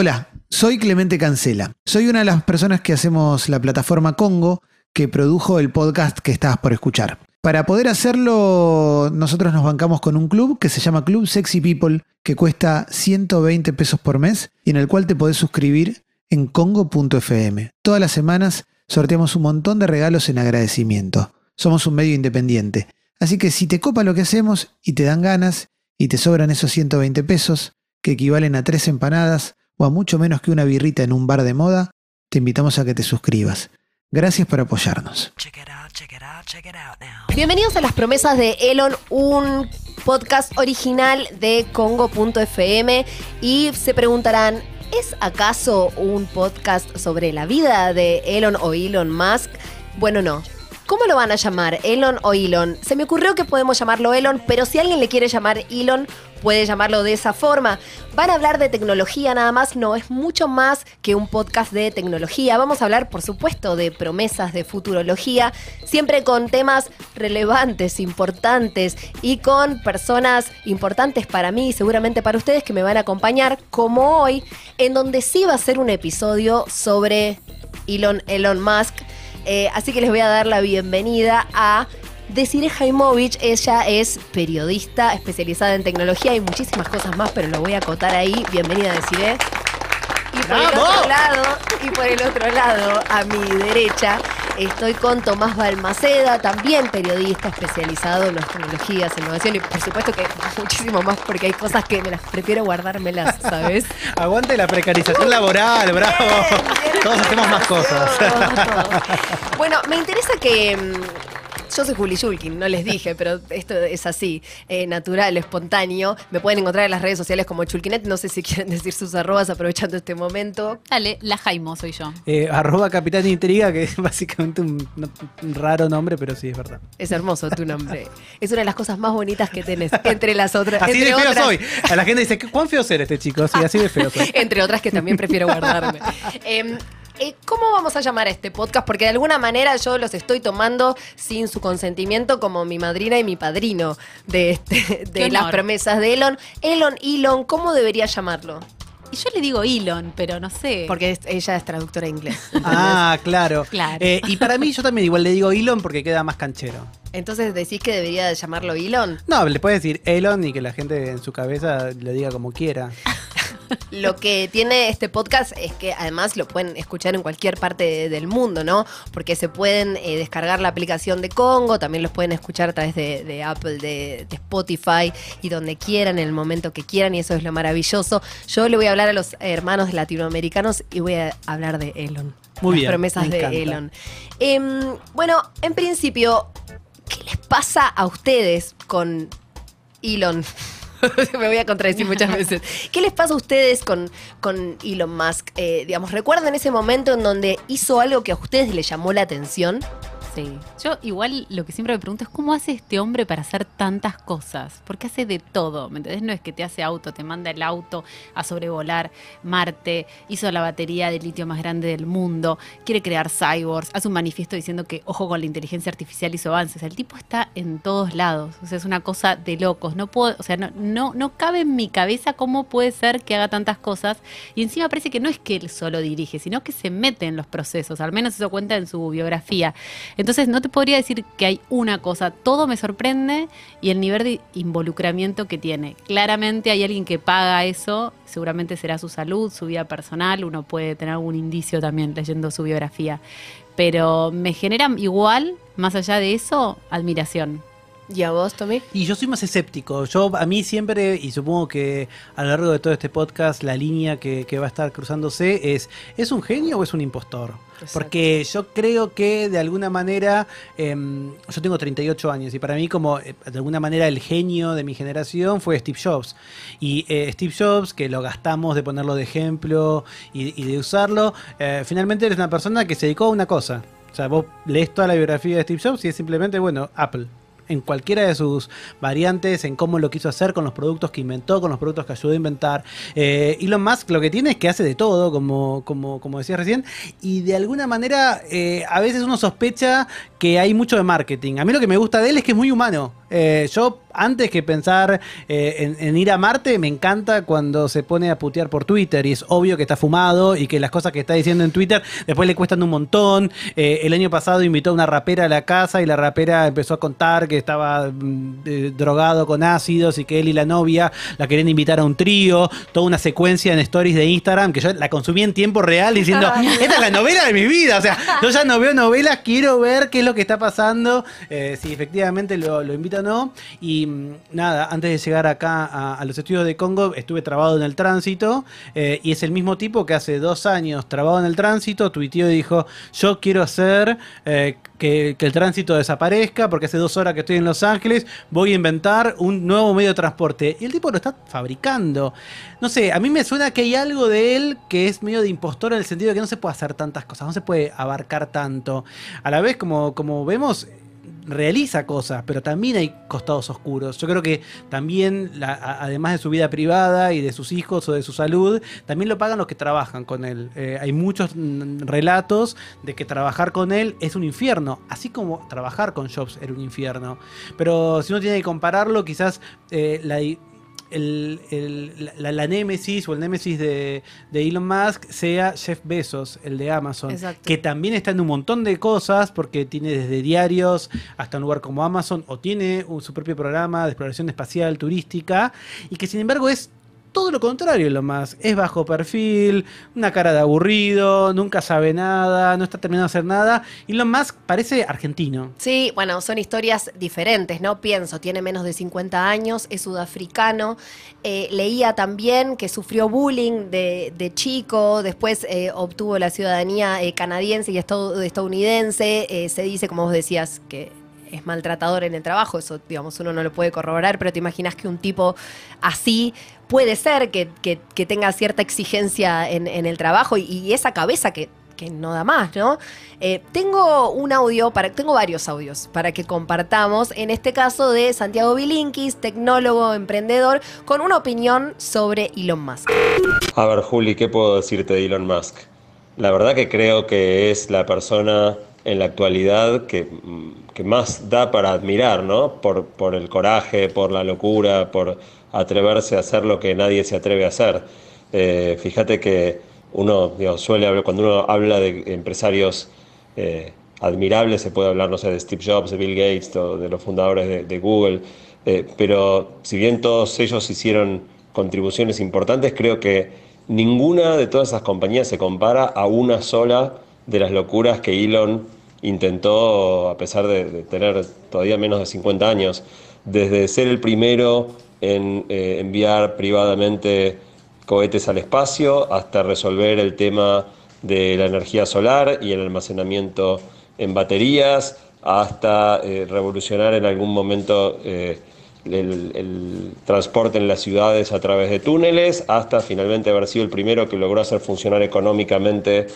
Hola, soy Clemente Cancela. Soy una de las personas que hacemos la plataforma Congo que produjo el podcast que estabas por escuchar. Para poder hacerlo, nosotros nos bancamos con un club que se llama Club Sexy People, que cuesta 120 pesos por mes y en el cual te podés suscribir en congo.fm. Todas las semanas sorteamos un montón de regalos en agradecimiento. Somos un medio independiente. Así que si te copa lo que hacemos y te dan ganas y te sobran esos 120 pesos, que equivalen a tres empanadas o a mucho menos que una birrita en un bar de moda, te invitamos a que te suscribas. Gracias por apoyarnos. Bienvenidos a las promesas de Elon, un podcast original de Congo.fm y se preguntarán, ¿es acaso un podcast sobre la vida de Elon o Elon Musk? Bueno, no. ¿Cómo lo van a llamar? ¿Elon o Elon? Se me ocurrió que podemos llamarlo Elon, pero si alguien le quiere llamar Elon, puede llamarlo de esa forma. Van a hablar de tecnología nada más, no, es mucho más que un podcast de tecnología. Vamos a hablar, por supuesto, de promesas de futurología, siempre con temas relevantes, importantes y con personas importantes para mí y seguramente para ustedes que me van a acompañar, como hoy, en donde sí va a ser un episodio sobre Elon, Elon Musk. Eh, así que les voy a dar la bienvenida a Desiree Jaimovich. Ella es periodista especializada en tecnología y muchísimas cosas más, pero lo voy a acotar ahí. Bienvenida, Desiree. Y por el otro lado, y por el otro lado, a mi derecha, estoy con Tomás Balmaceda, también periodista especializado en las tecnologías, innovación y por supuesto que muchísimo más porque hay cosas que me las prefiero guardármelas, ¿sabes? Aguante la precarización laboral, bravo. Todos hacemos más cosas. Todo, todo. Bueno, me interesa que mm, yo soy Juli Shulkin, no les dije, pero esto es así, eh, natural, espontáneo. Me pueden encontrar en las redes sociales como Chulkinet. No sé si quieren decir sus arrobas aprovechando este momento. Dale, la Jaimo soy yo. Eh, arroba Capitán Intriga, que es básicamente un, un raro nombre, pero sí es verdad. Es hermoso tu nombre. Es una de las cosas más bonitas que tenés, entre las otras. Así entre de feo otras- soy. A la gente dice, ¿cuán feo ser este chico? Sí, así de feo soy. Entre otras que también prefiero guardarme. Eh, ¿Cómo vamos a llamar a este podcast? Porque de alguna manera yo los estoy tomando sin su consentimiento como mi madrina y mi padrino de, este, de las promesas de Elon. Elon, Elon, ¿cómo debería llamarlo? Y yo le digo Elon, pero no sé. Porque es- ella es traductora de inglés. Ah, claro. Claro. Eh, y para mí, yo también igual le digo Elon porque queda más canchero. Entonces decís que debería de llamarlo Elon. No, le puedes decir Elon y que la gente en su cabeza le diga como quiera. Lo que tiene este podcast es que además lo pueden escuchar en cualquier parte de- del mundo, ¿no? Porque se pueden eh, descargar la aplicación de Congo, también los pueden escuchar a través de, de Apple, de, de Spotify y donde quieran, en el momento que quieran, y eso es lo maravilloso. Yo le voy a hablar a los hermanos latinoamericanos y voy a hablar de Elon. Muy las bien, promesas me de encanta. Elon. Em, bueno, en principio, ¿qué les pasa a ustedes con Elon? Me voy a contradecir muchas veces. ¿Qué les pasa a ustedes con, con Elon Musk? Eh, digamos, ¿recuerdan ese momento en donde hizo algo que a ustedes les llamó la atención? Sí. Yo igual lo que siempre me pregunto es cómo hace este hombre para hacer tantas cosas. Porque hace de todo, ¿me entendés? No es que te hace auto, te manda el auto a sobrevolar Marte, hizo la batería de litio más grande del mundo, quiere crear cyborgs, hace un manifiesto diciendo que ojo con la inteligencia artificial hizo avances. El tipo está en todos lados. O sea, es una cosa de locos. No puedo, o sea, no, no, no cabe en mi cabeza cómo puede ser que haga tantas cosas. Y encima parece que no es que él solo dirige, sino que se mete en los procesos. Al menos eso cuenta en su biografía. Entonces no te podría decir que hay una cosa, todo me sorprende y el nivel de involucramiento que tiene. Claramente hay alguien que paga eso, seguramente será su salud, su vida personal, uno puede tener algún indicio también leyendo su biografía, pero me genera igual, más allá de eso, admiración. ¿Y a vos, Tommy? Y yo soy más escéptico. Yo, a mí siempre, y supongo que a lo largo de todo este podcast, la línea que, que va a estar cruzándose es, ¿es un genio o es un impostor? Porque yo creo que de alguna manera, em, yo tengo 38 años y para mí como eh, de alguna manera el genio de mi generación fue Steve Jobs. Y eh, Steve Jobs, que lo gastamos de ponerlo de ejemplo y, de usarlo, eh, finalmente eres una persona que se dedicó a una cosa. O sea, vos lees toda la biografía de Steve Jobs y es simplemente, bueno, Apple en cualquiera de sus variantes, en cómo lo quiso hacer, con los productos que inventó, con los productos que ayudó a inventar. Eh, Elon Musk lo que tiene es que hace de todo, como, como, como decías recién, y de alguna manera eh, a veces uno sospecha que hay mucho de marketing. A mí lo que me gusta de él es que es muy humano. Eh, yo antes que pensar eh, en, en ir a Marte, me encanta cuando se pone a putear por Twitter y es obvio que está fumado y que las cosas que está diciendo en Twitter después le cuestan un montón. Eh, el año pasado invitó a una rapera a la casa y la rapera empezó a contar que estaba mm, eh, drogado con ácidos y que él y la novia la querían invitar a un trío. Toda una secuencia en stories de Instagram que yo la consumí en tiempo real diciendo, esta es la novela de mi vida. O sea, yo ya no veo novelas, quiero ver qué es lo que está pasando, eh, si efectivamente lo, lo invito o no. Y mm, nada, antes de llegar acá a, los estudios de Congo, estuve trabado en el tránsito eh, y es el mismo tipo que hace dos años trabado en el tránsito, tuiteó y dijo, yo quiero hacer eh, que, que el tránsito desaparezca porque hace dos horas que estoy en Los Ángeles, voy a inventar un nuevo medio de transporte. Y el tipo lo está fabricando. No sé, a mí me suena que hay algo de él que es medio de impostor en el sentido de que no se puede hacer tantas cosas, no se puede abarcar tanto. A la vez, como, como vemos, realiza cosas, pero también hay costados oscuros. Yo creo que también, además de su vida privada y de sus hijos o de su salud, también lo pagan los que trabajan con él. Eh, hay muchos mm, relatos de que trabajar con él es un infierno, así como trabajar con Jobs era un infierno. Pero si uno tiene que compararlo, quizás eh, la, el- el- la, la némesis o el némesis de, de Elon Musk sea Jeff Bezos, el de Amazon, Exacto. que también está en un montón de cosas porque tiene desde diarios hasta un lugar como Amazon o tiene un- su propio programa de exploración espacial turística y que sin embargo es todo lo contrario Elon Musk. Es bajo perfil, una cara de aburrido, nunca sabe nada, no está terminando de hacer nada. Elon Musk parece argentino. Sí, bueno, son historias diferentes, ¿no? Pienso, tiene menos de 50 años, es sudafricano. Eh, leía también que sufrió bullying de, chico, después eh, obtuvo la ciudadanía eh, canadiense y estad- estadounidense. Se dice, como vos decías, que es maltratador en el trabajo, eso, digamos, uno no lo puede corroborar, pero te imaginas que un tipo así puede ser que, que- tenga cierta exigencia en, el trabajo y, y esa cabeza que, que no da más, ¿no? Eh, tengo un audio, para, tengo varios audios para que compartamos, en este caso de Santiago Bilinkis, tecnólogo, emprendedor, con una opinión sobre Elon Musk. A ver, Juli, ¿qué puedo decirte de Elon Musk? La verdad que creo que es la persona en la actualidad que, mm, que más da para admirar, ¿no? Por, por el coraje, por la locura, por atreverse a hacer lo que nadie se atreve a hacer. Eh, fíjate que uno suele hablar, cuando uno habla de empresarios eh, admirables, se puede hablar, de Steve Jobs, de Bill Gates, de los fundadores de, de Google, eh, pero si bien todos ellos hicieron contribuciones importantes, creo que ninguna de todas esas compañías se compara a una sola de las locuras que Elon intentó, a pesar de, de tener todavía menos de 50 años, desde ser el primero en eh, enviar privadamente cohetes al espacio hasta resolver el tema de la energía solar y el almacenamiento en baterías, hasta eh, revolucionar en algún momento eh, el, transporte en las ciudades a través de túneles, hasta finalmente haber sido el primero que logró hacer funcionar económicamente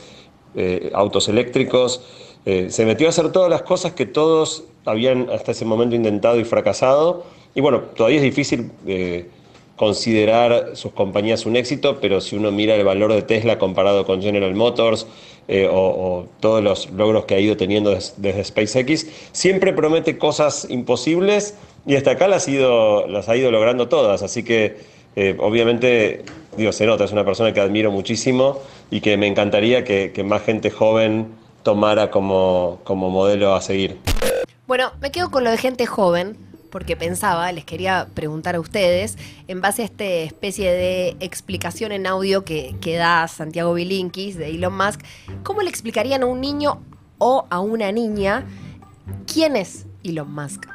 autos eléctricos. Se metió a hacer todas las cosas que todos habían hasta ese momento intentado y fracasado. Y bueno, todavía es difícil eh, considerar sus compañías un éxito, pero si uno mira el valor de Tesla comparado con General Motors eh, o, todos los logros que ha ido teniendo des- desde SpaceX, siempre promete cosas imposibles y hasta acá las ha ido, logrando todas. Así que eh, obviamente, digo, se nota, es una persona que admiro muchísimo y que me encantaría que, más gente joven tomara como modelo a seguir. Bueno, me quedo con lo de gente joven, porque pensaba, les quería preguntar a ustedes, en base a esta especie de explicación en audio que, da Santiago Bilinkis de Elon Musk, ¿cómo le explicarían a un niño o a una niña quién es Elon Musk?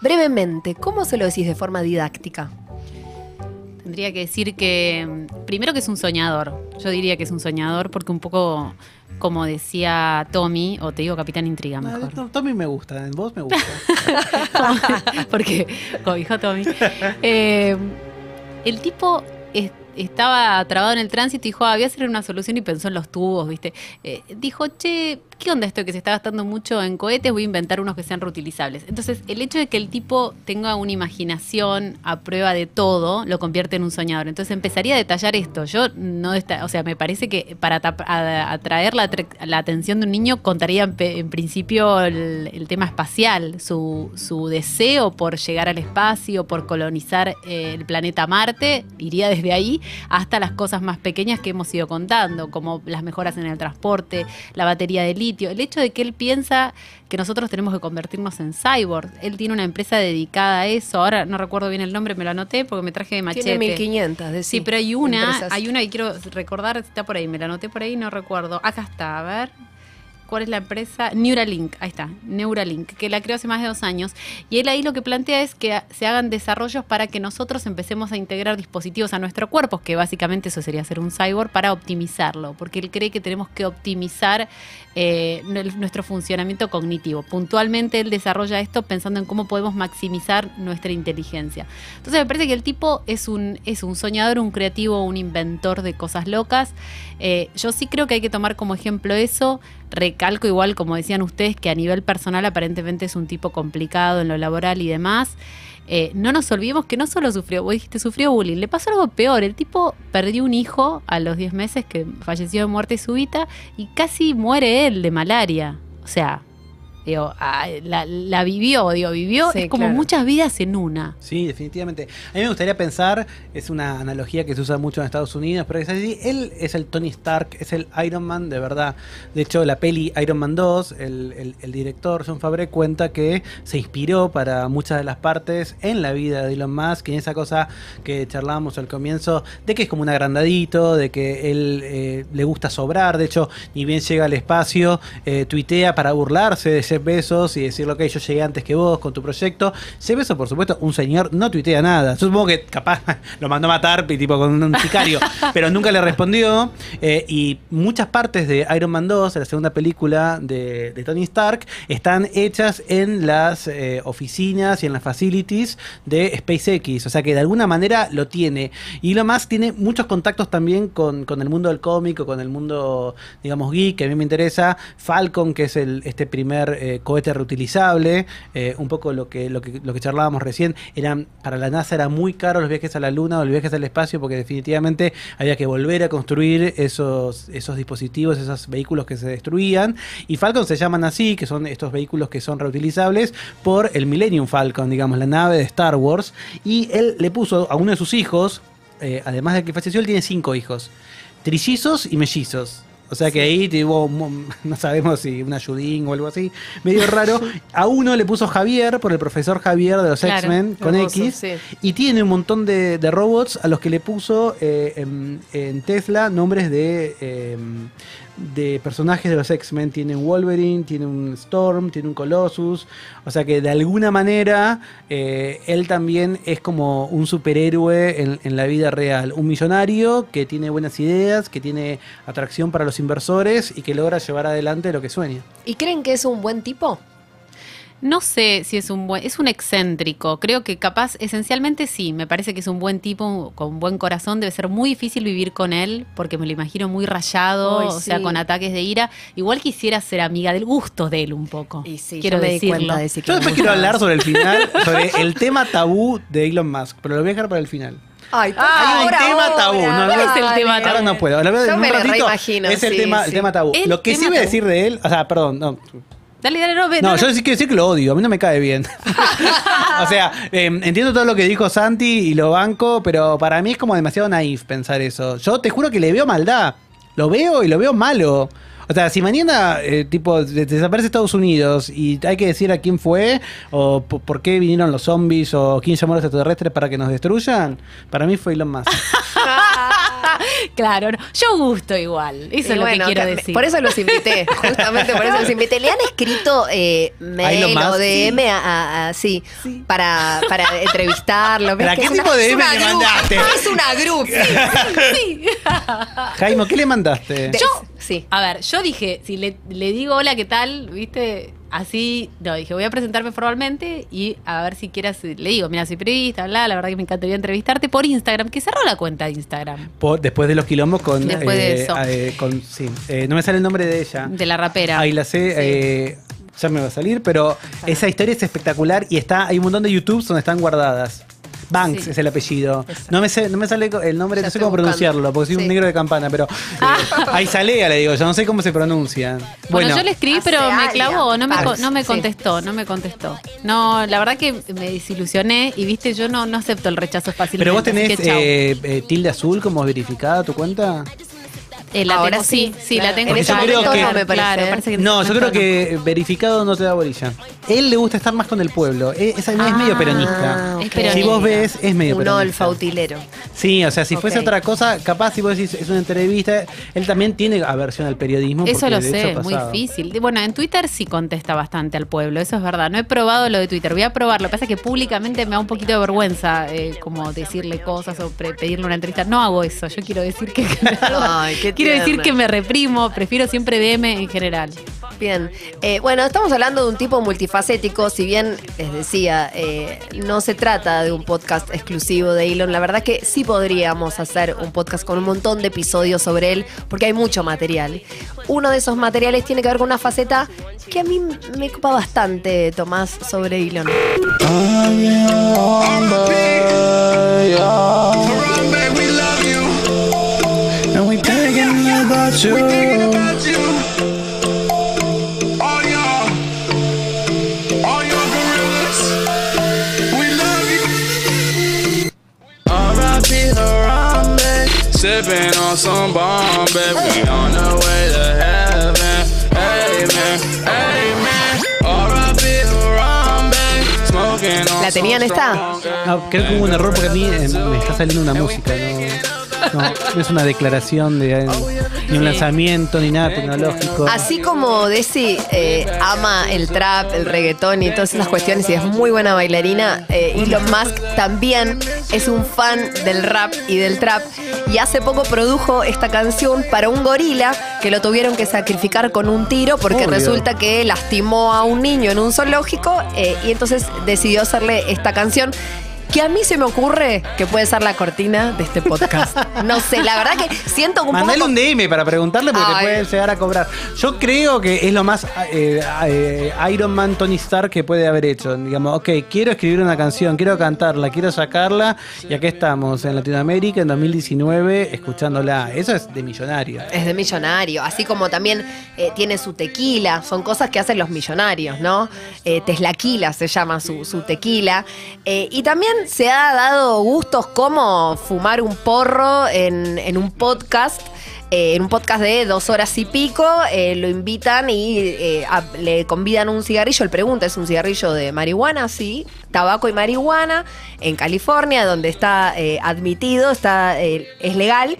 Brevemente, ¿cómo se lo decís de forma didáctica? Tendría que decir que, mm, primero que es un soñador. Yo diría que es un soñador porque un poco, como decía Tommy, o te digo Capitán Intriga mejor. to- Tommy me gusta, en vos me gusta. porque, como dijo Tommy, eh, el tipo es estaba trabado en el tránsito y dijo, ah, voy a hacer una solución y pensó en los tubos, ¿viste? Eh, dijo, che, ¿qué onda esto que se está gastando mucho en cohetes? Voy a inventar unos que sean reutilizables. Entonces, el hecho de que el tipo tenga una imaginación a prueba de todo, lo convierte en un soñador. Entonces, empezaría a detallar esto. Yo no, está, o sea, me parece que para atraer la, atención de un niño contaría en, principio el, tema espacial, su, su deseo por llegar al espacio, por colonizar eh, el planeta Marte, iría desde ahí hasta las cosas más pequeñas que hemos ido contando, como las mejoras en el transporte, la batería de litio, el hecho de que él piensa que nosotros tenemos que convertirnos en cyborg. Él tiene una empresa dedicada a eso, ahora no recuerdo bien el nombre, me lo anoté porque me traje de machete. Tiene 1500, decí, Sí, pero hay una, empresas. hay una y quiero recordar, está por ahí, me la anoté por ahí, no recuerdo. Acá está, a ver. ¿Cuál es la empresa? Neuralink, ahí está, Neuralink, que la creó hace más de dos años. Y él ahí lo que plantea es que se hagan desarrollos para que nosotros empecemos a integrar dispositivos a nuestro cuerpo, que básicamente eso sería ser un cyborg, para optimizarlo, porque él cree que tenemos que optimizar eh, nuestro funcionamiento cognitivo. Puntualmente él desarrolla esto pensando en cómo podemos maximizar nuestra inteligencia. Entonces me parece que el tipo es un, es un soñador, un creativo, un inventor de cosas locas. Eh, yo sí creo que hay que tomar como ejemplo eso. Recalco igual, como decían ustedes, que a nivel personal aparentemente es un tipo complicado en lo laboral y demás. Eh, no nos olvidemos que no solo sufrió, vos dijiste, sufrió bullying, le pasó algo peor. El tipo perdió un hijo a los 10 meses que falleció de muerte súbita y casi muere él de malaria. O sea, digo, ah, la, la vivió, digo, vivió, Sí, es como claro. muchas vidas en una. Sí, definitivamente. A mí me gustaría pensar, es una analogía que se usa mucho en Estados Unidos, pero es así, él es el Tony Stark, es el Iron Man de verdad. De hecho, la peli Iron Man 2, el, el- el director John Favreau cuenta que se inspiró para muchas de las partes en la vida de Elon Musk, en esa cosa que charlábamos al comienzo, de que es como un agrandadito, de que él eh, le gusta sobrar, de hecho, ni bien llega al espacio, eh, tuitea para burlarse de Jeff Bezos y decirle, ok, yo llegué antes que vos con tu proyecto. Jeff Bezos, por supuesto, un señor, no tuitea nada. Yo supongo que capaz lo mandó a matar, tipo con un sicario, pero nunca le respondió. eh, y muchas partes de Iron Man 2, la segunda película de, de Tony Stark, están hechas en las eh, oficinas y en las facilities de SpaceX. O sea que de alguna manera lo tiene. Y lo más tiene muchos contactos también con, con el mundo del cómic o con el mundo, digamos, geek, que a mí me interesa. Falcon, que es el, este primer eh, cohete reutilizable. eh, un poco lo que, lo, que, lo que charlábamos recién. Eran, para la NASA era muy caro los viajes a la Luna o los viajes al espacio porque definitivamente había que volver a construir esos, esos dispositivos, esos vehículos que se destruían. Y Falcon se llaman así, que son estos vehículos que son reutilizables por el Millennium Falcon, digamos, la nave de Star Wars. Y él le puso a uno de sus hijos, eh, además de que falleció, él tiene cinco hijos, trillizos y mellizos. O sea que ahí tuvo, mo- no sabemos si un ayudín o algo así, medio raro. A uno le puso Javier por el profesor Javier de los Claro, X-Men con hermoso, X. sí. Y tiene un montón de, de robots a los que le puso eh, en, en Tesla nombres de, eh, de personajes de los X-Men. Tiene un Wolverine, tiene un Storm, tiene un Colossus. O sea que de alguna manera eh, él también es como un superhéroe en, en la vida real. Un millonario que tiene buenas ideas, que tiene atracción para los inversores y que logra llevar adelante lo que sueña. ¿Y creen que es un buen tipo? No sé si es un buen, es un excéntrico. Creo que capaz, esencialmente sí. Me parece que es un buen tipo con buen corazón. Debe ser muy difícil vivir con él porque me lo imagino muy rayado, Ay, o sea, con ataques de ira. Igual quisiera ser amiga del gusto de él un poco. Y sí, quiero yo me di decirlo. cuenta de ese que Yo después quiero hablar sobre el final, sobre el tema tabú de Elon Musk, pero lo voy a dejar para el final. Ay, Hay un tema ahora, tabú, no, ¿Cuál no, es el tema Ahora tabú? no puedo. Lo veo Yo en me un ratito. reimagino, Es el sí, tema, sí. el tema tabú. El lo que sí voy a decir de él, o sea, perdón, no. Dale, dale, no, ve- No, yo sí quiero decir que lo odio, a mí no me cae bien. o sea, eh, entiendo todo lo que dijo Santi y lo banco, pero para mí es como demasiado naif pensar eso. Yo te juro que le veo maldad. Lo veo y lo veo malo. O sea, si mañana, eh, tipo, de- desaparece Estados Unidos y hay que decir a quién fue, o po- por qué vinieron los zombies, o quién llamó a los extraterrestres para que nos destruyan, para mí fue Elon Musk. Claro, no. yo gusto igual. Eso Y es lo que quiero que- decir. Por eso los invité, justamente por eso los invité. ¿Le han escrito eh, mail Elon Musk? o DM a, a- a- sí, para, para entrevistarlo? ¿Ves ¿Pero a que qué tipo de DM le mandaste? Es una group. Sí. Jaime, ¿qué le mandaste? Yo- Sí. A ver, yo dije, si le, le digo hola, ¿qué tal? ¿Viste? Así, no, dije, voy a presentarme formalmente y a ver si quieras, le digo, mira, soy periodista, bla, la verdad que me encantaría entrevistarte por Instagram, que cerró la cuenta de Instagram. Por- después de los quilombos con. Después de eh, eso. eh, con- sí, eh, no me sale el nombre de ella. De la rapera. Ahí la sé. eh, ya me va a salir, pero esa historia es espectacular y está, hay un montón de YouTubes donde están guardadas. Banks Sí. es el apellido. No me, sé, no me sale el nombre, Ya no sé cómo buscando. pronunciarlo, porque soy Sí. un negro de campana, pero eh, ahí sale, le digo, yo no sé cómo se pronuncia. Bueno, yo le escribí, pero me clavó, no me, Parks, no me sí. contestó, no me contestó. No, la verdad que me desilusioné y viste, yo no, no acepto el rechazo fácilmente. Pero vos tenés que eh, eh, tilde azul como verificada tu cuenta. Eh, la Ahora tengo, sí, sí, claro. la tengo. En ese momento claro, no me parece, claro, ¿eh? parece que No, yo creo que verificado no te da bolilla. Él le gusta estar más con el pueblo. Eh, Esa no es medio Ah, peronista. Es. Si vos ves, es medio Un peronista. olfautilero. Sí, o sea, si fuese otra cosa, capaz si vos decís es una entrevista, él también tiene aversión al periodismo. Eso lo sé, es muy difícil. Bueno, en Twitter sí contesta bastante al pueblo, eso es verdad. No he probado lo de Twitter, voy a probarlo. Lo que pasa es que públicamente me da un poquito de vergüenza eh, como decirle cosas o pedirle una entrevista. No hago eso, yo quiero decir que... Ay, qué quiero decir que me reprimo, prefiero siempre DM en general. Bien, Eh, bueno, estamos hablando de un tipo multifacético, si bien les decía, eh, no se trata de un podcast exclusivo de Elon, la verdad que sí podríamos hacer un podcast con un montón de episodios sobre él, porque hay mucho material. Uno de esos materiales tiene que ver con una faceta que a mí me ocupa bastante, Tomás, sobre Elon. About you. We thinking about you. All y'all. All y'all gorillas. We love you. R.I.P. Harambe. Sipping on some Bombay. We on the way to heaven. Amen. Amen. R.I.P. Harambe. Smoking on ¿La tenían some esta? No, creo que hubo un error porque a mí eh, me está saliendo una música, no, no, es una declaración de ni un lanzamiento ni nada tecnológico. Así como Desi eh, ama el trap, el reggaetón y todas esas cuestiones y es muy buena bailarina, eh, Elon Musk también es un fan del rap y del trap. Y hace poco produjo esta canción para un gorila que lo tuvieron que sacrificar con un tiro porque Obvio. resulta que lastimó a un niño en un zoológico eh, y entonces decidió hacerle esta canción. Que a mí se me ocurre que puede ser la cortina de este podcast. No sé, la verdad que siento un Mandale poco. un DM para preguntarle porque Ay. te pueden llegar a cobrar. Yo creo que es lo más eh, eh, Iron Man Tony Stark que puede haber hecho. Digamos, ok, quiero escribir una canción, quiero cantarla, quiero sacarla y aquí estamos en Latinoamérica en 2019 escuchándola. Eso es de millonario. Es de millonario, así como también eh, tiene su tequila, son cosas que hacen los millonarios, ¿no? Teslaquila se llama su, su tequila. Y también se ha dado gustos como fumar un porro en, en un podcast. eh, en un podcast de dos horas y pico, eh, lo invitan y eh, le convidan un cigarrillo. Él pregunta, ¿es un cigarrillo de marihuana? Sí, tabaco y marihuana en California, donde está admitido, está, es legal.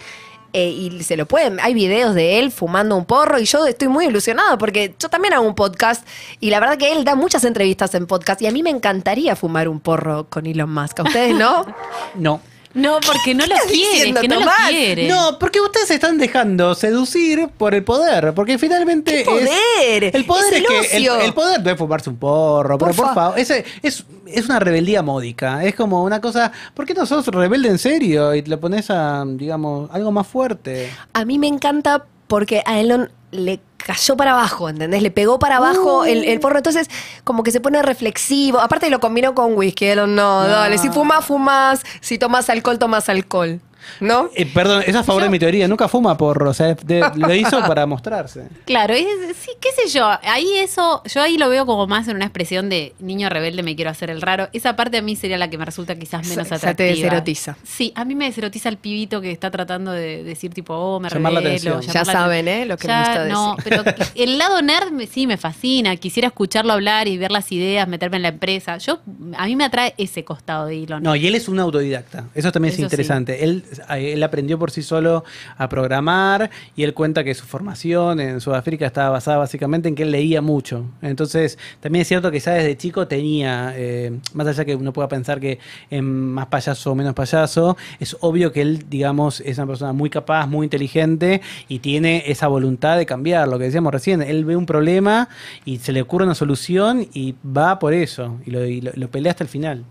Eh, y se lo pueden, hay videos de él fumando un porro y yo estoy muy ilusionado porque yo también hago un podcast y la verdad que él da muchas entrevistas en podcast y a mí me encantaría fumar un porro con Elon Musk. ¿A ustedes no? No. No, porque no lo quiere, que no Tomás? lo quiere. No, porque ustedes se están dejando seducir por el poder. Porque finalmente ¿Qué poder? es. El poder Es es, el que. El, ocio. el poder es fumarse un porro. Por pero por fa- favor. ese- Es, es una rebeldía módica. Es como una cosa. ¿Por qué no sos rebelde en serio? Y te lo pones a, digamos, algo más fuerte. A mí me encanta porque a Elon le cayó para abajo, ¿entendés? Le pegó para abajo el, el porro, entonces como que se pone reflexivo. Aparte lo combinó con whisky, no, No. dale, si fumas, fumas, si tomas alcohol, tomas alcohol, ¿no? Eh, perdón, es a favor de mi teoría. Nunca fuma porro. O sea, de- lo hizo para mostrarse. Claro, es, sí, qué sé yo, ahí eso, yo ahí lo veo como más en una expresión de niño rebelde, me quiero hacer el raro. Esa parte a mí sería la que me resulta quizás menos Esa- esa atractiva. te deserotiza. Sí, a mí me deserotiza el pibito que está tratando de decir tipo, oh, me Llamar la revelo. atención. llamar Ya la saben. ¿eh? Lo que Ya, me gusta No, pero el lado nerd me- sí me fascina, quisiera escucharlo hablar y ver las ideas, meterme en la empresa. Yo, a mí me atrae ese costado de Elon. No, y él es un autodidacta. Eso también Eso es interesante. Él eh, él aprendió por sí solo a programar y él cuenta que su formación en Sudáfrica estaba basada básicamente en que él leía mucho. Entonces, también es cierto que ya desde chico tenía, eh, más allá que uno pueda pensar que es más payaso o menos payaso, es obvio que él, digamos, es una persona muy capaz, muy inteligente y tiene esa voluntad de cambiar, lo que decíamos recién, él ve un problema y se le ocurre una solución y va por eso y lo, y lo- lo pelea hasta el final.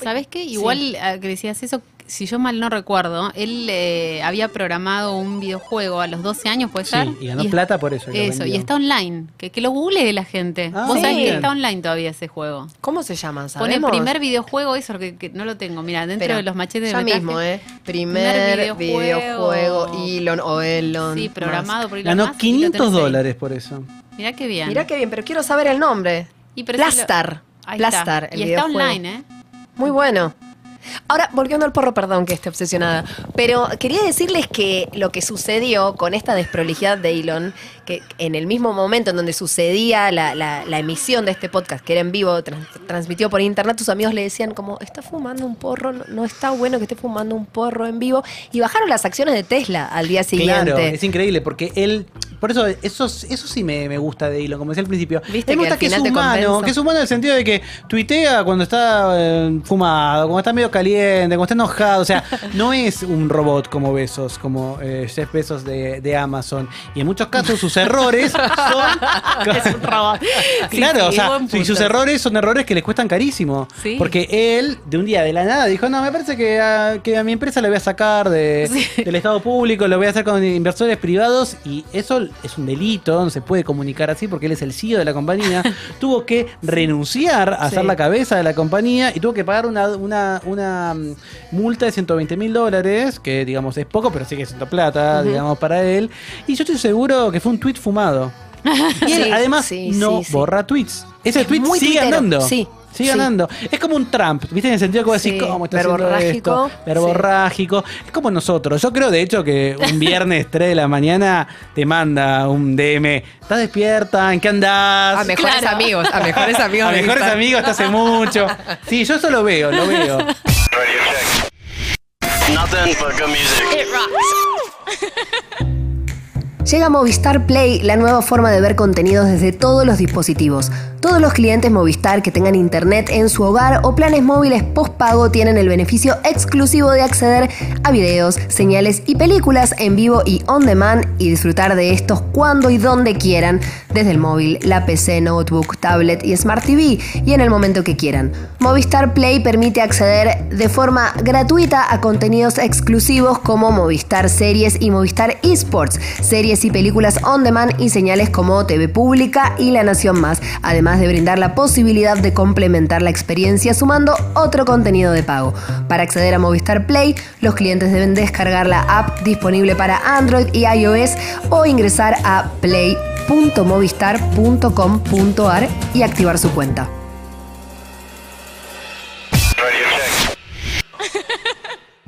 ¿Sabes qué? Igual ah, que decías eso, si yo mal no recuerdo, él eh, había programado un videojuego a los 12 años, ¿puede Sí, ser? y ganó plata por eso. Eso, y está online. Que, que lo google la gente. Ah, Vos sabés sí. que está online todavía ese juego. ¿Cómo se llaman? Pone ¿Sabemos? primer videojuego, eso que, que no lo tengo. Mira, dentro de los machetes Ya de metraje. mismo, ¿eh? Primer, Primer videojuego, videojuego. Elon o Elon. Sí, programado por Elon Ganó Musk y lo 500 tenés ahí. dólares por eso. Mirá qué bien. Mirá qué bien, pero quiero saber el nombre. Y Plastar. Ahí Plastar, está. el Y está online, ¿eh? Muy bueno. Ahora, volviendo al porro, perdón que esté obsesionada, pero quería decirles que lo que sucedió con esta desprolijidad de Elon, que en el mismo momento en donde sucedía la, la- la emisión de este podcast, que era en vivo, trans- transmitió por internet, tus amigos le decían como, está fumando un porro, no, no está bueno que esté fumando un porro en vivo, y bajaron las acciones de Tesla al día siguiente. Claro, es increíble porque él, por eso, eso, eso sí me, me gusta de Elon, como decía al principio. Viste me que gusta al que, es humano, que es humano en el sentido de que tuitea cuando está eh, fumado, cuando está medio caliente, cuando está enojado. O sea, no es un robot como Besos, como eh, Jeff Bezos de, de Amazon. Y en muchos casos sus errores son. Es un robot. Sí, Claro, sí, o sea, y sus errores son errores que les cuestan carísimo. Sí. Porque él, de un día de la nada, dijo, no, me parece que a, que a mi empresa la voy a sacar de, Sí. del Estado público, lo voy a hacer con inversores privados y eso es un delito, no se puede comunicar así porque él es el CEO de la compañía. tuvo que renunciar a ser la cabeza de la compañía y tuvo que pagar una, una, una mm, multa de 120 mil dólares, que digamos es poco, pero sigue siendo plata, digamos, para él. Y yo estoy seguro que fue un tweet fumado. Y él, Sí, además sí, no sí, sí. borra tweets. Ese Es tweet muy sigue tuitero, andando. sí, Sigue sí. andando. Es como un Trump, ¿viste? En el sentido que vos decís, Sí, ¿cómo está verborrágico, esto? Verborrágico. Es como nosotros. Yo creo, de hecho, que un viernes 3 de la mañana te manda un DM. ¿Estás despierta? ¿En qué andás? A mejores Claro. amigos, a mejores amigos. A mejores Instagram. amigos hasta hace mucho. Sí, yo eso lo veo, lo veo. Nothing but good music. Llega Movistar Play, la nueva forma de ver contenidos desde todos los dispositivos. Todos los clientes Movistar que tengan internet en su hogar o planes móviles postpago tienen el beneficio exclusivo de acceder a videos, señales y películas en vivo y on demand y disfrutar de estos cuando y donde quieran, desde el móvil, la PC, notebook, tablet y Smart TV y en el momento que quieran. Movistar Play permite acceder de forma gratuita a contenidos exclusivos como Movistar Series y Movistar Esports, series y películas on demand y señales como TV Pública y La Nación Más, además de brindar la posibilidad de complementar la experiencia sumando otro contenido de pago. Para acceder a Movistar Play, los clientes deben descargar la app disponible para Android y iOS o ingresar a play.movistar.com.ar y activar su cuenta.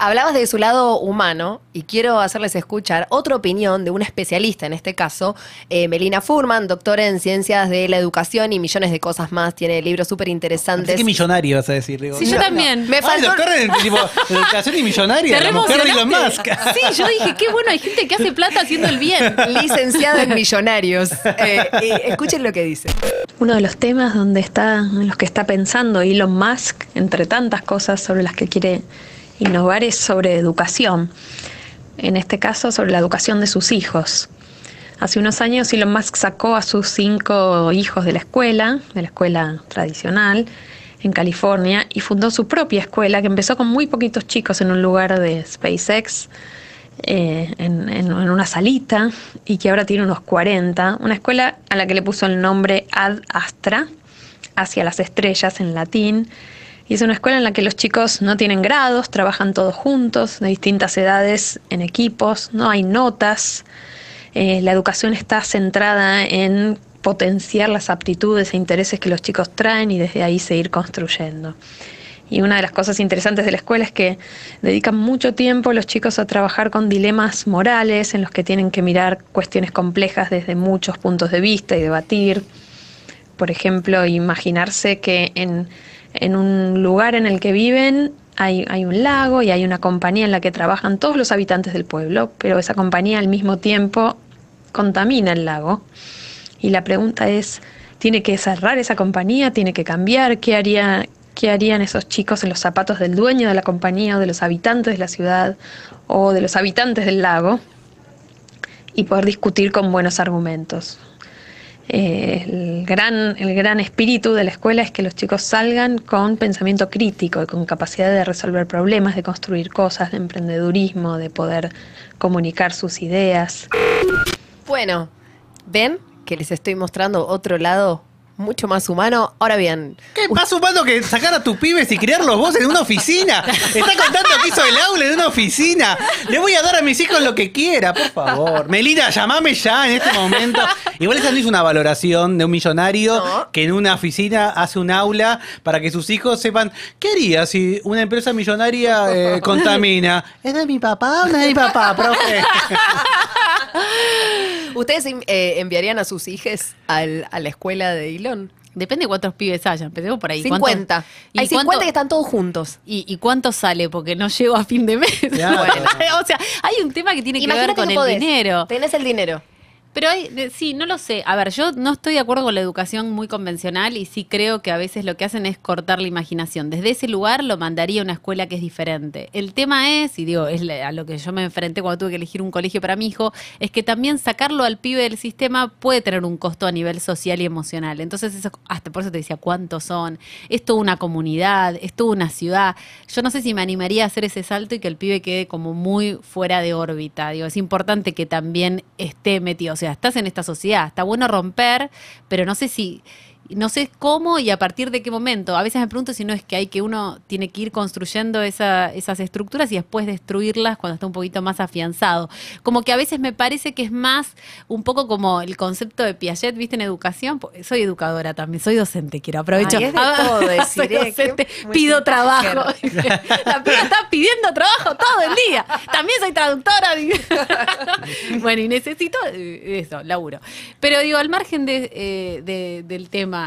Hablabas de su lado humano y quiero hacerles escuchar otra opinión de una especialista en este caso, eh, Melina Furman, doctora en ciencias de la educación y millones de cosas más. Tiene libros súper interesantes. que millonario vas a decir, digo. Sí, yo también. Me Ay, faltó- doctor en tipo, educación y millonaria, la mujer de Elon Musk. Sí, yo dije, qué bueno, hay gente que hace plata haciendo el bien. Licenciada en millonarios. Eh, eh, escuchen lo que dice. Uno de los temas donde está, en los que está pensando Elon Musk, entre tantas cosas sobre las que quiere innovar, es sobre educación. En este caso, sobre la educación de sus hijos. Hace unos años Elon Musk sacó a sus cinco hijos de la escuela, de la escuela tradicional, en California, y fundó su propia escuela que empezó con muy poquitos chicos en un lugar de SpaceX, eh, en, en- en una salita, y que ahora tiene unos 40. Una escuela a la que le puso el nombre Ad Astra, hacia las estrellas en latín. Y es una escuela en la que los chicos no tienen grados, trabajan todos juntos, de distintas edades, en equipos, no hay notas. Eh, la educación está centrada en potenciar las aptitudes e intereses que los chicos traen y desde ahí seguir construyendo. Y una de las cosas interesantes de la escuela es que dedican mucho tiempo los chicos a trabajar con dilemas morales en los que tienen que mirar cuestiones complejas desde muchos puntos de vista y debatir. Por ejemplo, imaginarse que en, en un lugar en el que viven hay, hay un lago y hay una compañía en la que trabajan todos los habitantes del pueblo, pero esa compañía al mismo tiempo contamina el lago. Y la pregunta es, ¿tiene que cerrar esa compañía? ¿Tiene que cambiar? ¿Qué, haría, ¿Qué harían esos chicos en los zapatos del dueño de la compañía o de los habitantes de la ciudad o de los habitantes del lago? Y poder discutir con buenos argumentos. El, gran, el gran espíritu de la escuela es que los chicos salgan con pensamiento crítico y con capacidad de resolver problemas, de construir cosas, de emprendedurismo, de poder comunicar sus ideas. Bueno, ¿ven que les estoy mostrando otro lado mucho más humano? Ahora bien, ¿Qué más humano que sacar a tus pibes y criarlos vos en una oficina? Está contando que hizo el aula en una oficina. Le voy a dar a mis hijos lo que quiera, por favor. Melina, llamame ya en este momento. Igual esa no hizo una valoración de un millonario No. que en una oficina hace un aula para que sus hijos sepan qué haría si una empresa millonaria eh, contamina. ¿Es de mi papá o no es de mi papá, profe? ¿ustedes eh, enviarían a sus hijos al- a la escuela de Elon? Depende de cuántos pibes hayan. Empecemos por ahí. 50. ¿Cuántos- Hay 50 cuánto- que están todos juntos. ¿Y, y cuánto sale? Porque no llego a fin de mes. Claro. O sea, hay un tema que tiene que ver Imagínate con que el podés. dinero. Tenés el dinero. Pero hay, sí, no lo sé. A ver, yo no estoy de acuerdo con la educación muy convencional y sí creo que a veces lo que hacen es cortar la imaginación. Desde ese lugar lo mandaría a una escuela que es diferente. El tema es, y digo, es a lo que yo me enfrenté cuando tuve que elegir un colegio para mi hijo, es que también sacarlo al pibe del sistema puede tener un costo a nivel social y emocional. Entonces, eso, hasta por eso te decía cuántos son. Es toda una comunidad, es toda una ciudad. Yo no sé si me animaría a hacer ese salto y que el pibe quede como muy fuera de órbita. Digo, es importante que también esté metido. Sea, estás en esta sociedad, está bueno romper, pero no sé si. No sé cómo y a partir de qué momento. A veces me pregunto si no es que hay que uno tiene que ir construyendo esa- esas estructuras y después destruirlas cuando está un poquito más afianzado. Como que a veces me parece que es más un poco como el concepto de Piaget, ¿viste? En educación. Soy educadora también, soy docente, quiero aprovecho. Ay, es de todo decir, soy docente, Qué pido trabajo. La piba está pidiendo trabajo todo el día. También soy traductora. bueno, y necesito eh, eso, laburo. Pero digo, al margen de, eh, de- del tema,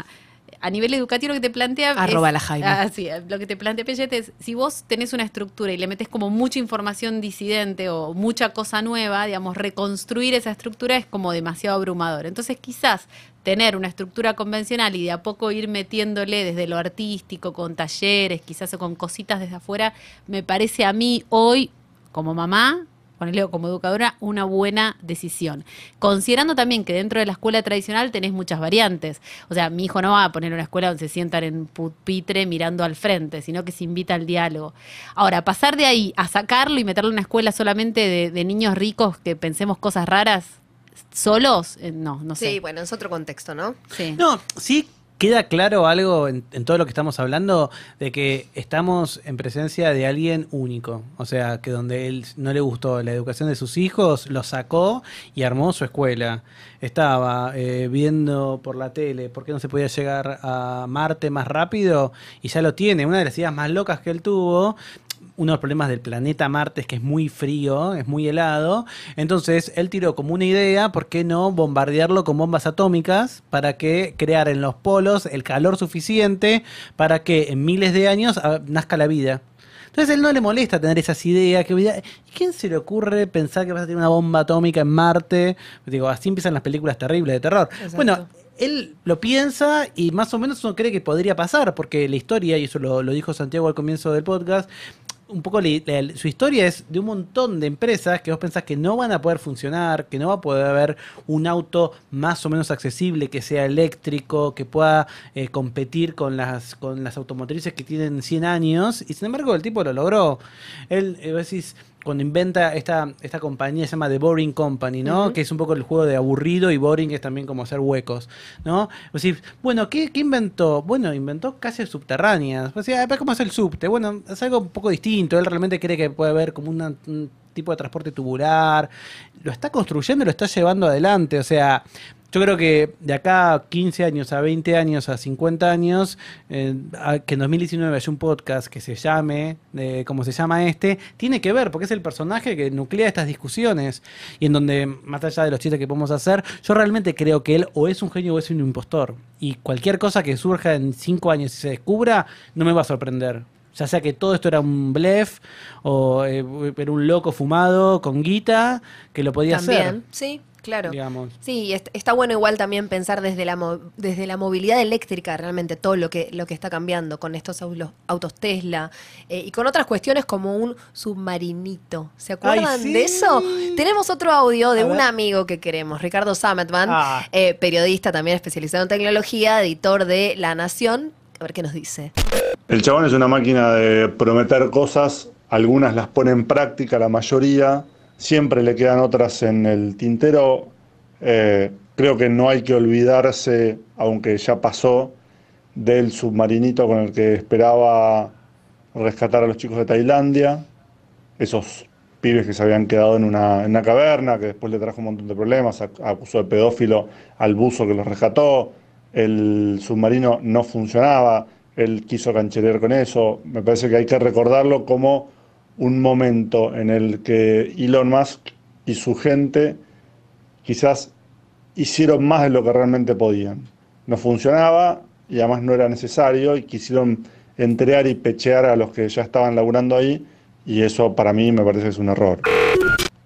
a nivel educativo lo que te plantea... Arroba es- la Jaime. Ah, sí, lo que te plantea Pellet es, si vos tenés una estructura y le metes como mucha información disidente o mucha cosa nueva, digamos, reconstruir esa estructura es como demasiado abrumador. Entonces quizás tener una estructura convencional y de a poco ir metiéndole desde lo artístico, con talleres, quizás o con cositas desde afuera, me parece a mí hoy, como mamá, ponele como educadora, una buena decisión. Considerando también que dentro de la escuela tradicional tenés muchas variantes. O sea, mi hijo no va a poner una escuela donde se sientan en pupitre mirando al frente, sino que se invita al diálogo. Ahora, pasar de ahí a sacarlo y meterlo en una escuela solamente de, de niños ricos que pensemos cosas raras solos, eh, no, no sé. Sí, bueno, es otro contexto, ¿no? Sí. No, sí queda claro algo en, todo lo que estamos hablando de que estamos en presencia de alguien único. O sea, que donde él no le gustó la educación de sus hijos, lo sacó y armó su escuela. Estaba eh, viendo por la tele por qué no se podía llegar a Marte más rápido y ya lo tiene. Una de las ideas más locas que él tuvo uno de los problemas del planeta Marte es que es muy frío, es muy helado. Entonces él tiró como una idea, ¿por qué no bombardearlo con bombas atómicas para que crear en los polos el calor suficiente para que en miles de años ah, nazca la vida? Entonces él no le molesta tener esas ideas. Que, ¿y ¿Quién se le ocurre pensar que vas a tener una bomba atómica en Marte? Digo, así empiezan las películas terribles de terror. Bueno, él lo piensa y más o menos uno cree que podría pasar, porque la historia, y eso lo, lo dijo Santiago al comienzo del podcast, un poco le- su historia es de un montón de empresas que vos pensás que no van a poder funcionar, que no va a poder haber un auto más o menos accesible, que sea eléctrico, que pueda eh, competir con las, con las automotrices que tienen 100 años, y sin embargo el tipo lo logró. Él, eh, decís, cuando inventa esta, esta compañía, se llama The Boring Company, ¿no? Que es un poco el juego de aburrido y boring es también como hacer huecos, ¿no? Vos decís, bueno, ¿qué, qué inventó? Bueno, inventó casas subterráneas. O sea, ¿cómo es el subte? Bueno, es algo un poco distinto. Él realmente cree que puede haber como una- un tipo de transporte tubular. Lo está construyendo y lo está llevando adelante. O sea, yo creo que de acá a 15 años, a 20 años, a 50 años, eh, a- que en 2019 haya un podcast que se llame, eh, como se llama este, tiene que ver, porque es el personaje que nuclea estas discusiones y en donde, más allá de los chistes que podemos hacer, yo realmente creo que él o es un genio o es un impostor. Y cualquier cosa que surja en 5 años y se descubra, no me va a sorprender. Ya sea que todo esto era un blef o eh, era un loco fumado con guita que lo podía También, hacer. sí, claro. Digamos. Sí, está bueno igual también pensar desde la, mo- desde la movilidad eléctrica realmente todo lo que, lo que está cambiando con estos autos Tesla eh, y con otras cuestiones como un submarinito. ¿Se acuerdan Ay, sí. de eso? Tenemos otro audio de A un ver. amigo que queremos, Ricardo Sametman, Ah. eh, periodista también especializado en tecnología, editor de La Nación. A ver qué nos dice. El chabón es una máquina de prometer cosas, algunas las pone en práctica, la mayoría, siempre le quedan otras en el tintero. Eh, creo que no hay que olvidarse, aunque ya pasó, del submarinito con el que esperaba rescatar a los chicos de Tailandia, esos pibes que se habían quedado en una, en una caverna, que después le trajo un montón de problemas, ac- acusó de pedófilo al buzo que los rescató, el submarino no funcionaba, él quiso cancherear con eso, me parece que hay que recordarlo como un momento en el que Elon Musk y su gente quizás hicieron más de lo que realmente podían. No funcionaba y además no era necesario y quisieron entrear y pechear a los que ya estaban laburando ahí y eso para mí me parece que es un error.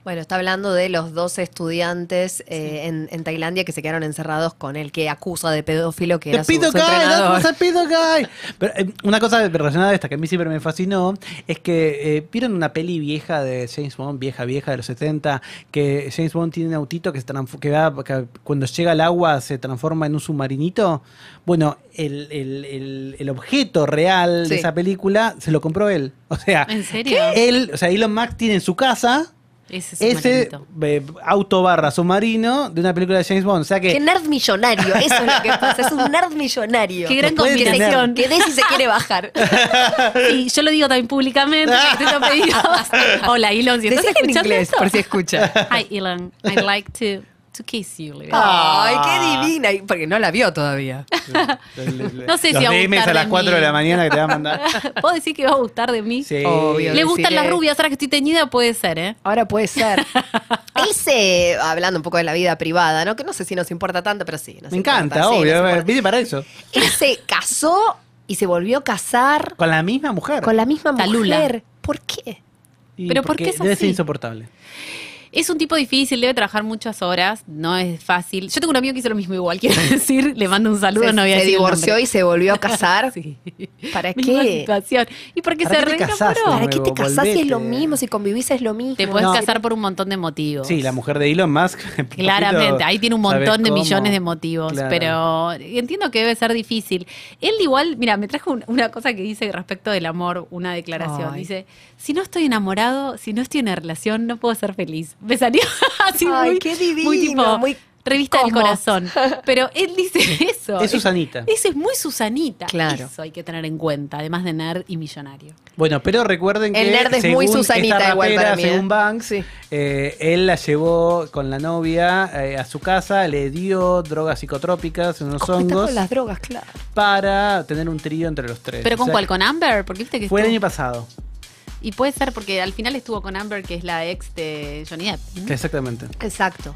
Bueno, está hablando de los dos estudiantes eh, en, en Tailandia que se quedaron encerrados con el que acusa de pedófilo que era su, ¡Te pido su Guy! entrenador. ¡That's a pido Guy! Pero, eh, una cosa relacionada a esta que a mí siempre me fascinó es que eh, vieron una peli vieja de James Bond, vieja, vieja de los 70, que James Bond tiene un autito que, se transf- que, va- que cuando llega al agua se transforma en un submarinito. Bueno, el, el- el- el objeto real Sí. de esa película se lo compró él. O sea, ¿En serio? él, o sea, Elon Musk tiene en su casa Ese es ese eh, auto barra submarino de una película de James Bond. O sea que Qué nerd millonario, eso es lo que pasa, es un nerd millonario. Qué gran combinación. Que de si se quiere bajar. Y yo lo digo también públicamente. Hola, Elon, si estás Decilo en escuchando inglés, esto. por si escucha. Hi, Elon. I'd like to, to kiss you. le digo. Ay, qué divina. Y- Porque no la vio todavía. No sé si va a DMs gustar a las de 4 de mí. la mañana que te va a mandar. ¿Puedo decir que va a gustar de mí? Sí. Obvio. Le gustan las rubias, ahora que estoy teñida puede ser, ¿eh? Ahora puede ser. Él se, hablando un poco de la vida privada, ¿no? Que no sé si nos importa tanto, pero sí. nos Me importa, encanta, sí, obvio. nos importa. Vine para eso. Él se casó y se volvió a casar Con la misma mujer. con la misma Talula. mujer. ¿Por qué? Y ¿Pero por qué es Debe ser así? insoportable. Es un tipo difícil, debe trabajar muchas horas, no es fácil. Yo tengo un amigo que hizo lo mismo igual, quiero decir, le mando un saludo, se, no voy a se decir divorció y se volvió a casar. Sí. ¿Para qué? situación. Y porque ¿Para se reenamoró. ¿Para qué te casás si es lo mismo? Si convivís es lo mismo. Te puedes No. casar por un montón de motivos. Sí, la mujer de Elon Musk. Claramente, ahí tiene un ¿sabes montón de millones de motivos, Claro. pero entiendo que debe ser difícil. Él igual, mira, me trajo un- una cosa que dice respecto del amor, una declaración. Ay. Dice, si no estoy enamorado, si no estoy en una relación, no puedo ser feliz. Me salió así Ay, muy, qué divino, muy tipo, muy revista del corazón. Pero él dice eso. Es Susanita. Eso es muy Susanita. Claro. Eso hay que tener en cuenta, además de nerd y millonario. Bueno, pero recuerden que. El nerd es muy según Susanita esta igual rapera, para mí, ¿eh? Según Banks, Sí. eh, él la llevó con la novia eh, a su casa, le dio drogas psicotrópicas, unos ¿Cómo está hongos, con las drogas, claro. para tener un trío entre los tres. ¿Pero O con sea, cuál? ¿Con Amber? Porque viste que Fue el año pasado. Y puede ser porque al final estuvo con Amber, que es la ex de Johnny Depp. Exactamente. Exacto.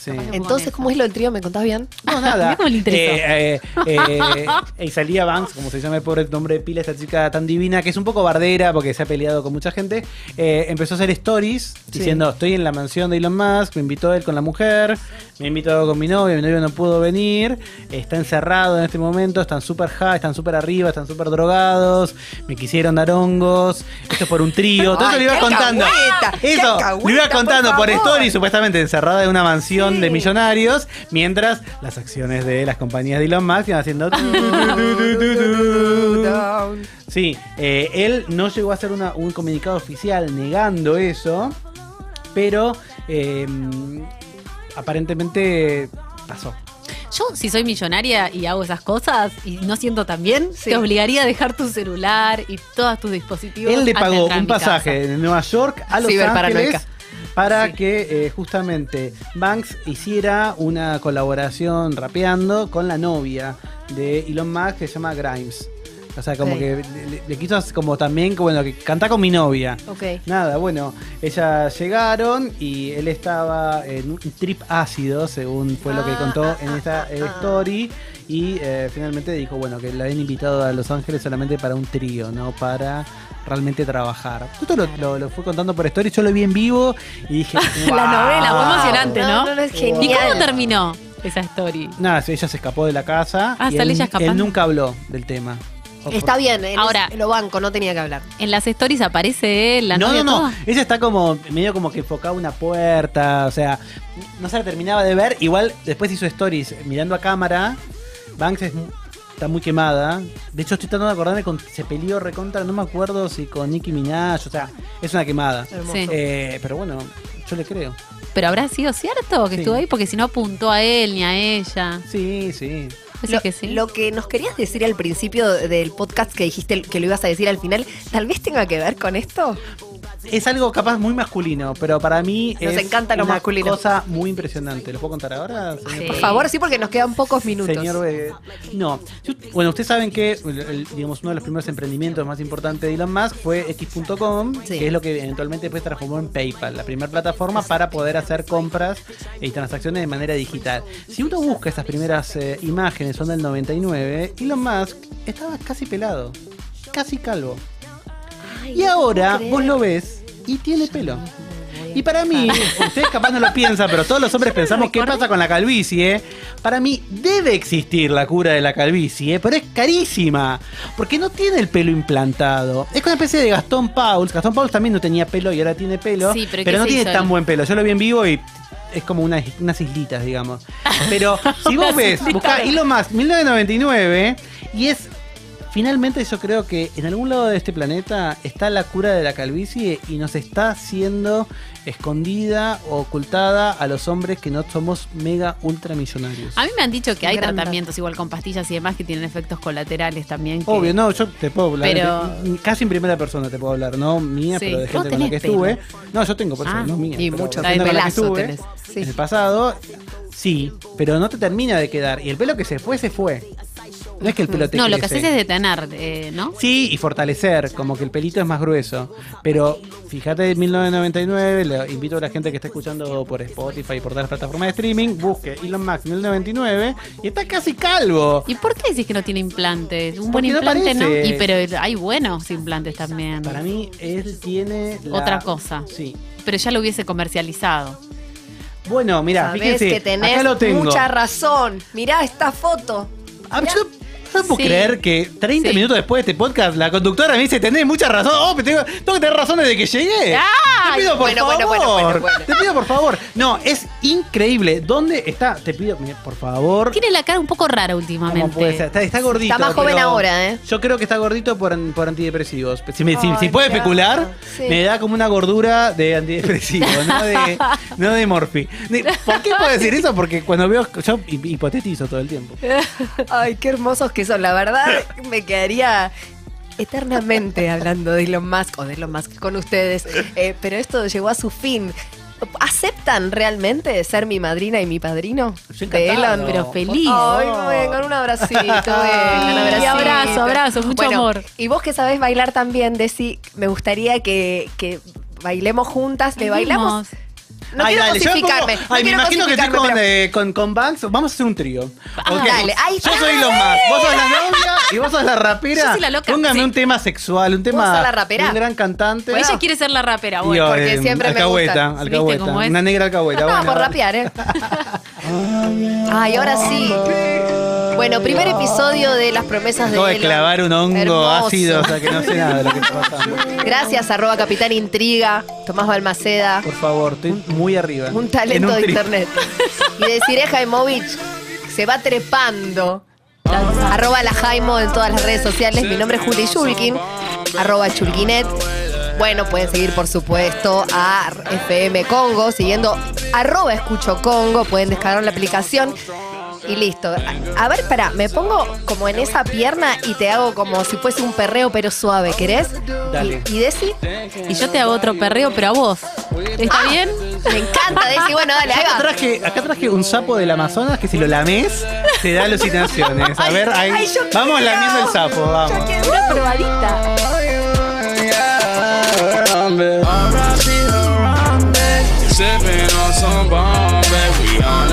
Sí. Entonces. ¿cómo es lo del trío? ¿Me contás bien? No, nada. Cómo le. Eh, eh, eh, y salía Banks, como se llama el pobre nombre de pila, esta chica tan divina, que es un poco bardera porque se ha peleado con mucha gente. eh, empezó a hacer stories diciendo: Estoy en la mansión de Elon Musk, me invitó él con la mujer, me invitó con mi novio, mi novio no pudo venir, está encerrado en este momento, están súper high, están súper arriba, están súper drogados, me quisieron dar hongos, esto es por un trío. Todo eso le iba contando. Eso, le iba por contando por, favor. stories, supuestamente encerrada en una mansión Sí. de millonarios, mientras las acciones de las compañías de Elon Musk iban haciendo... Sí, eh, él no llegó a hacer una- un comunicado oficial negando eso, pero eh, aparentemente pasó. Yo, si soy millonaria y hago esas cosas y no siento tan bien, Sí. te obligaría a dejar tu celular y todos tus dispositivos. Él le pagó un pasaje de Nueva York a Los. Ángeles para Sí. que eh, justamente Banks hiciera una colaboración rapeando con la novia de Elon Musk que se llama Grimes. O sea, como que le, le- quiso como también, bueno, que canta con mi novia. Ok. Nada, bueno, ellas llegaron y él estaba en un trip ácido, según fue lo que contó ah, en esta eh, ah. story. Y eh, finalmente dijo, bueno, que la habían invitado a Los Ángeles solamente para un trío, no para realmente trabajar. Esto lo, lo- lo fue contando por story, yo lo vi en vivo y dije, La novela, fue emocionante, No, ¿no? es ¿Y genial. cómo terminó esa story? Nada, ella se escapó de la casa. Ah, y sale él, ella él nunca habló del tema. Está bien, él Ahora- es- lo banco, no tenía que hablar. En las stories aparece él, la no, no, no. toda. Ella está como medio como que enfocaba una puerta, o sea, no se la terminaba de ver. Igual después hizo stories mirando a cámara. Banks es está muy quemada. De hecho, estoy tratando de acordarme con se peleó recontra, no me acuerdo si con Nicki Minaj, o sea, es una quemada. Sí. Eh, pero bueno, yo le creo. Pero habrá sido cierto que Sí. estuvo ahí, porque si no apuntó a él ni a ella. Sí, sí. Lo, que sí. lo que nos querías decir al principio del podcast que dijiste que lo ibas a decir al final, tal vez tenga que ver con esto. Es algo capaz muy masculino, pero para mí Nos es encanta lo una masculino. cosa muy impresionante. ¿Lo puedo contar ahora? Sí. Por favor, sí, porque nos quedan pocos minutos. Señor, eh, no. Bueno, ustedes saben que el- digamos, uno de los primeros emprendimientos más importantes de Elon Musk fue X.com, Sí. que es lo que eventualmente después transformó en PayPal, la primera plataforma para poder hacer compras y transacciones de manera digital. Si uno busca esas primeras eh, imágenes, son del 99, Elon Musk estaba casi pelado, casi calvo. Ay, Y ahora vos lo ves y tiene pelo. Y para mí, ustedes capaz no lo piensan, pero todos los hombres pensamos qué pasa con la calvicie. Para mí debe existir la cura de la calvicie, pero es carísima, porque no tiene el pelo implantado. Es una especie de Gastón Pauls. Gastón Pauls también no tenía pelo y ahora tiene pelo, Sí, pero ¿qué no tiene tan buen pelo. Yo lo vi en vivo y es como unas, unas islitas, digamos. Pero si vos ves, buscá Elon Musk 1999 y es Finalmente yo creo que en algún lado de este planeta está la cura de la calvicie y nos está siendo escondida o ocultada a los hombres que no somos mega ultramillonarios. A mí me han dicho que hay Gran tratamientos igual con pastillas y demás que tienen efectos colaterales también. que- Obvio, no, yo te puedo hablar. Pero- de- casi en primera persona te puedo hablar, no mía, Sí. pero de gente con la que estuve. pelo. No, yo tengo, por eso, Ah, no mía. y mucho. la gente con la que Pelazo estuve tenés, sí. En el pasado, sí, pero no te termina de quedar. Y el pelo que se fue, se fue. No es que el pelo te No, lo que haces es detener, eh, ¿no? Sí, y fortalecer, como que el pelito es más grueso. Pero fíjate, en 1999, le invito a la gente que está escuchando por Spotify y por todas las plataformas de streaming, busque Elon Musk 1999 y está casi calvo. ¿Y por qué decís que no tiene implantes? Un buen implante, ¿no? Y pero hay buenos implantes también. Para mí, él tiene la- Otra cosa. Sí. Pero ya lo hubiese comercializado. Bueno, mira, fíjense, que tenés acá lo tengo. mucha razón. Mirá esta foto. Ah, yo no puedo Sí. creer que 30 Sí. minutos después de este podcast, la conductora me dice, tenés mucha razón. Oh, pero tengo, tengo que tener razón desde que llegué. ¡Ay! Te pido por Bueno, favor. bueno, bueno, bueno, bueno. Te pido por favor. No, es increíble. ¿Dónde está? Te pido, por favor. Tiene la cara un poco rara ¿Cómo últimamente. puede ser? Está, está gordito. Está más joven ahora, ¿eh? Yo creo que está gordito por, por antidepresivos. Si, me, si, Ay, si puedo especular, Sí. me da como una gordura de antidepresivo, no de, no de morfi. ¿Por qué puedo decir eso? Porque cuando veo. Yo hip- hipotetizo todo el tiempo. Ay, qué hermosos que son. La verdad, me quedaría eternamente hablando de Elon Musk o de Elon Musk con ustedes. Eh, pero esto llegó a su fin. ¿Aceptan realmente ser mi madrina y mi padrino? Yo de. Elon, Pero feliz. Ay, vengan, un abracito, vengan, un Y abracito. abrazo, abrazo, mucho Bueno, amor. Y vos que sabés bailar también, Desi, me gustaría que, que bailemos juntas. ¿Le bailamos? No Ay, quiero dale, me cosificarme. pongo- no ay, me imagino que estoy con, pero- eh, con, con Banks. Vamos a hacer un trío. Ok. dale. Ay, yo soy Elon Musk. Vos sos la novia y vos sos la rapera. Yo soy la loca, Póngame sí. un tema sexual, un tema. sos la rapera? Un gran cantante. O ella quiere ser la rapera, bueno. Porque eh, siempre me alcahueta, gusta. ¿Viste alcahueta. Una negra alcahueta. No, bueno, por rapear, ¿eh? Ay, ahora sí. Bueno, primer episodio de Las promesas de Acabo de Elon. clavar un hongo Hermoso. ácido, o sea que no sé nada de lo que está pasando. Gracias, arroba Capitán Intriga, Tomás Balmaceda, Por favor, estoy muy arriba. un En talento de internet. Y de Cire Jaimovich se va trepando. Arroba la Jaimo en todas las redes sociales. Mi nombre es Juli Shulkin. Arroba Chulkinet. Bueno, pueden seguir, por supuesto, a FM Congo, siguiendo arroba Escucho Congo. Pueden descargar la aplicación. Y listo. A, a ver, espera, me pongo como en esa pierna y te hago como si fuese un perreo, pero suave, ¿querés? Dale. ¿Y, y Desi? Y yo te hago otro perreo, pero a vos. ¿Está bien? Me encanta, Desi. Bueno, dale, ahí Acá va. traje, acá traje un sapo del Amazonas que si lo lames, Te da alucinaciones. A ver, ahí. Ay, yo vamos quiero. lamiendo el sapo, Yo vamos. quiero una probadita. R.I.P. Harambe. Sipping on some Bombay. We on